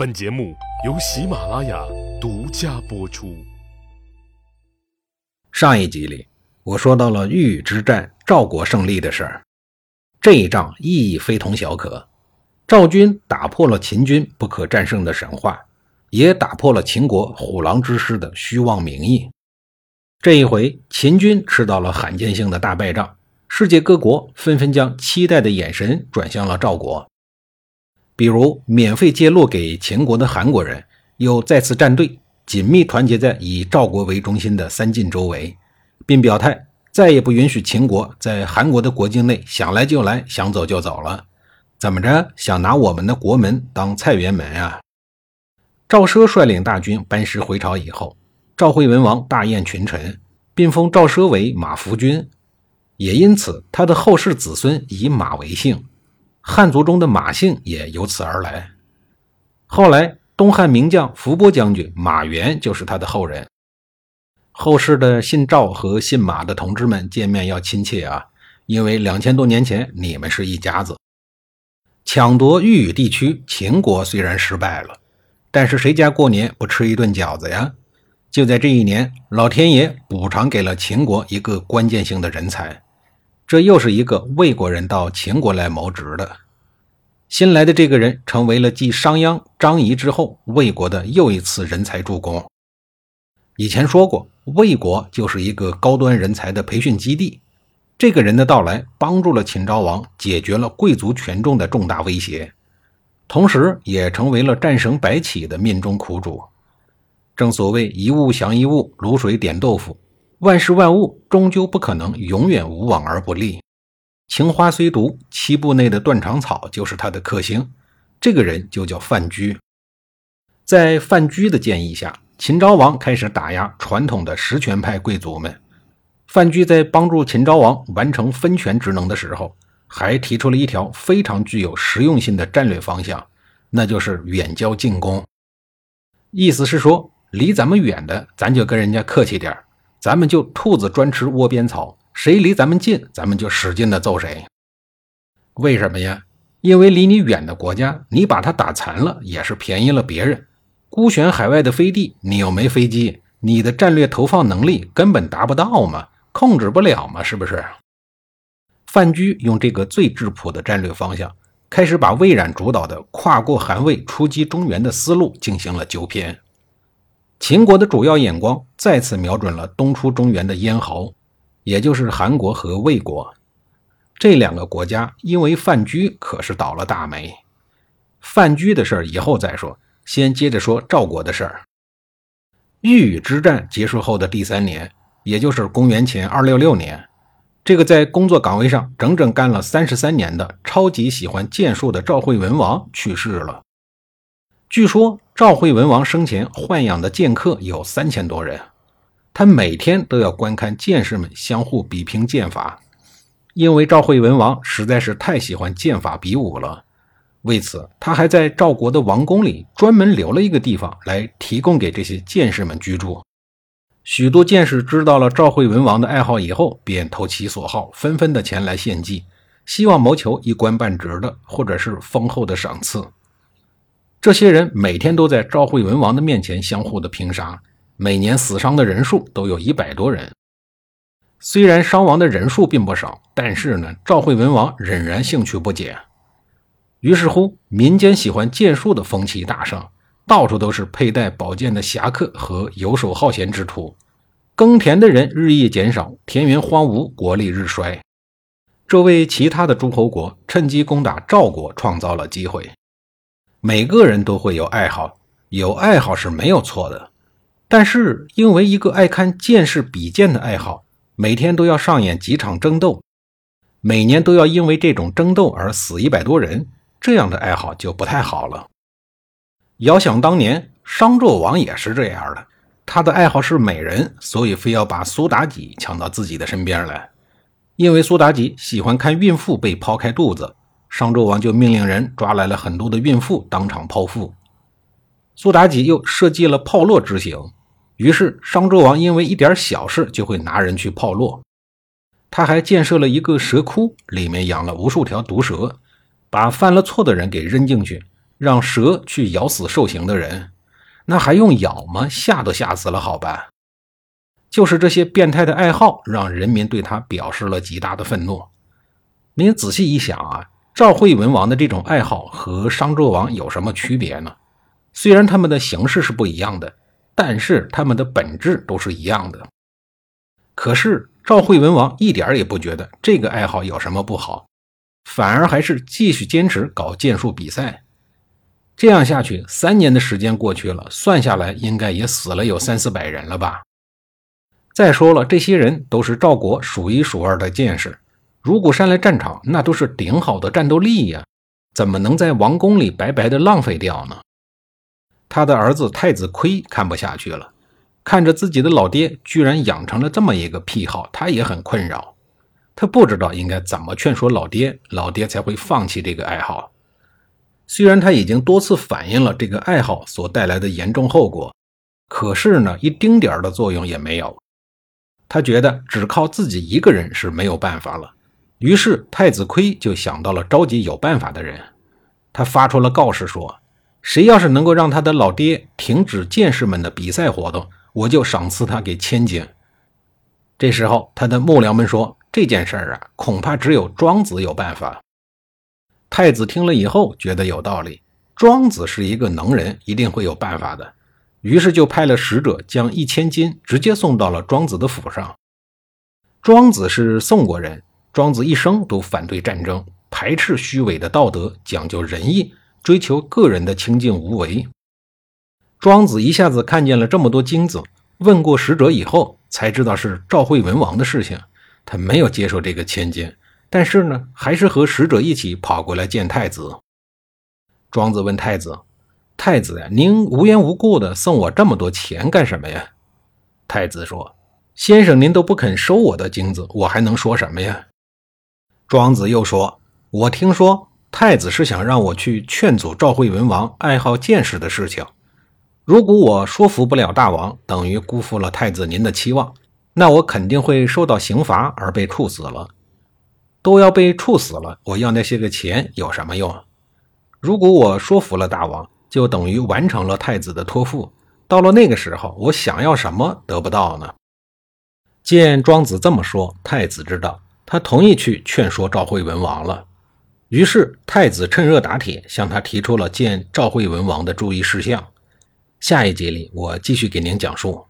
本节目由喜马拉雅独家播出。上一集里，我说到了豫之战赵国胜利的事儿。这一仗意义非同小可，赵军打破了秦军不可战胜的神话，也打破了秦国虎狼之师的虚妄名义。这一回，秦军吃到了罕见性的大败仗，世界各国纷纷将期待的眼神转向了赵国。比如，免费揭露给秦国的韩国人又再次站队，紧密团结在以赵国为中心的三晋周围，并表态再也不允许秦国在韩国的国境内想来就来，想走就走了。怎么着，想拿我们的国门当菜园门啊？赵奢率领大军班师回朝以后，赵惠文王大宴群臣，并封赵奢为马服君，也因此他的后世子孙以马为姓。汉族中的马姓也由此而来。后来，东汉名将伏波将军马援就是他的后人。后世的姓赵和姓马的同志们见面要亲切啊，因为两千多年前你们是一家子。抢夺豫语地区，秦国虽然失败了，但是谁家过年不吃一顿饺子呀？就在这一年，老天爷补偿给了秦国一个关键性的人才。这又是一个魏国人到秦国来谋职的，新来的这个人成为了继商鞅、张仪之后魏国的又一次人才助攻。以前说过，魏国就是一个高端人才的培训基地。这个人的到来，帮助了秦昭王解决了贵族权重的重大威胁，同时也成为了战胜白起的命中苦主。正所谓一物降一物，卤水点豆腐。万事万物终究不可能永远无往而不利。情花虽毒，七步内的断肠草就是他的克星。这个人就叫范雎。在范雎的建议下，秦昭王开始打压传统的实权派贵族们。范雎在帮助秦昭王完成分权职能的时候，还提出了一条非常具有实用性的战略方向，那就是远交近攻。意思是说，离咱们远的，咱就跟人家客气点儿。咱们就兔子专吃窝边草，谁离咱们近，咱们就使劲的揍谁。为什么呀？因为离你远的国家，你把它打残了，也是便宜了别人。孤悬海外的飞地，你又没飞机，你的战略投放能力根本达不到嘛，控制不了嘛，是不是？范雎用这个最质朴的战略方向，开始把魏冉主导的跨过韩魏出击中原的思路进行了纠偏。秦国的主要眼光再次瞄准了东出中原的咽喉，也就是韩国和魏国。这两个国家因为范雎可是倒了大霉。范雎的事儿以后再说，先接着说赵国的事儿。豫语之战结束后的第三年，也就是公元前二六六年，这个在工作岗位上整整干了三十三年的超级喜欢剑术的赵惠文王去世了。据说赵惠文王生前豢养的剑客有三千多人，他每天都要观看剑士们相互比拼剑法，因为赵惠文王实在是太喜欢剑法比武了。为此，他还在赵国的王宫里专门留了一个地方来提供给这些剑士们居住。许多剑士知道了赵惠文王的爱好以后，便投其所好，纷纷的前来献祭，希望谋求一官半职的或者是丰厚的赏赐。这些人每天都在赵惠文王的面前相互的拼杀，每年死伤的人数都有一百多人。虽然伤亡的人数并不少，但是呢，赵惠文王仍然兴趣不减。于是乎，民间喜欢剑术的风气大盛，到处都是佩戴宝剑的侠客和游手好闲之徒。耕田的人日益减少，田园荒芜，国力日衰。这为其他的诸侯国趁机攻打赵国创造了机会。每个人都会有爱好，有爱好是没有错的。但是因为一个爱看剑士比剑的爱好，每天都要上演几场争斗，每年都要因为这种争斗而死一百多人，这样的爱好就不太好了。遥想当年，商纣王也是这样的，他的爱好是美人，所以非要把苏妲己抢到自己的身边来，因为苏妲己喜欢看孕妇被剖开肚子。商纣王就命令人抓来了很多的孕妇，当场剖腹。苏妲己又设计了炮烙之刑，于是商纣王因为一点小事就会拿人去炮烙。他还建设了一个蛇窟，里面养了无数条毒蛇，把犯了错的人给扔进去，让蛇去咬死受刑的人，那还用咬吗？吓都吓死了，好吧。就是这些变态的爱好，让人民对他表示了极大的愤怒。您仔细一想啊，赵惠文王的这种爱好和商纣王有什么区别呢？虽然他们的形式是不一样的，但是他们的本质都是一样的。可是赵惠文王一点也不觉得这个爱好有什么不好，反而还是继续坚持搞剑术比赛。这样下去，三年的时间过去了，算下来应该也死了有三四百人了吧。再说了，这些人都是赵国数一数二的剑士，如果上了战场，那都是顶好的战斗力呀，怎么能在王宫里白白的浪费掉呢？他的儿子太子亏看不下去了，看着自己的老爹居然养成了这么一个癖好，他也很困扰。他不知道应该怎么劝说老爹，老爹才会放弃这个爱好。虽然他已经多次反映了这个爱好所带来的严重后果，可是呢，一丁点的作用也没有。他觉得只靠自己一个人是没有办法了，于是太子亏就想到了召集有办法的人。他发出了告示说：“谁要是能够让他的老爹停止剑士们的比赛活动，我就赏赐他给千金。”这时候，他的幕僚们说：“这件事儿啊，恐怕只有庄子有办法。”太子听了以后觉得有道理，庄子是一个能人，一定会有办法的。于是就派了使者，将一千金直接送到了庄子的府上。庄子是宋国人，庄子一生都反对战争，排斥虚伪的道德，讲究仁义，追求个人的清净无为。庄子一下子看见了这么多金子，问过使者以后，才知道是赵惠文王的事情。他没有接受这个千金，但是呢，还是和使者一起跑过来见太子。庄子问太子。太子呀，您无缘无故的送我这么多钱干什么呀？太子说：“先生，您都不肯收我的金子，我还能说什么呀？”庄子又说：“我听说太子是想让我去劝阻赵惠文王爱好见识的事情。如果我说服不了大王，等于辜负了太子您的期望，那我肯定会受到刑罚而被处死了。都要被处死了，我要那些个钱有什么用？如果我说服了大王。”就等于完成了太子的托付。到了那个时候，我想要什么得不到呢？见庄子这么说，太子知道他同意去劝说赵惠文王了。于是太子趁热打铁，向他提出了见赵惠文王的注意事项。下一集里，我继续给您讲述。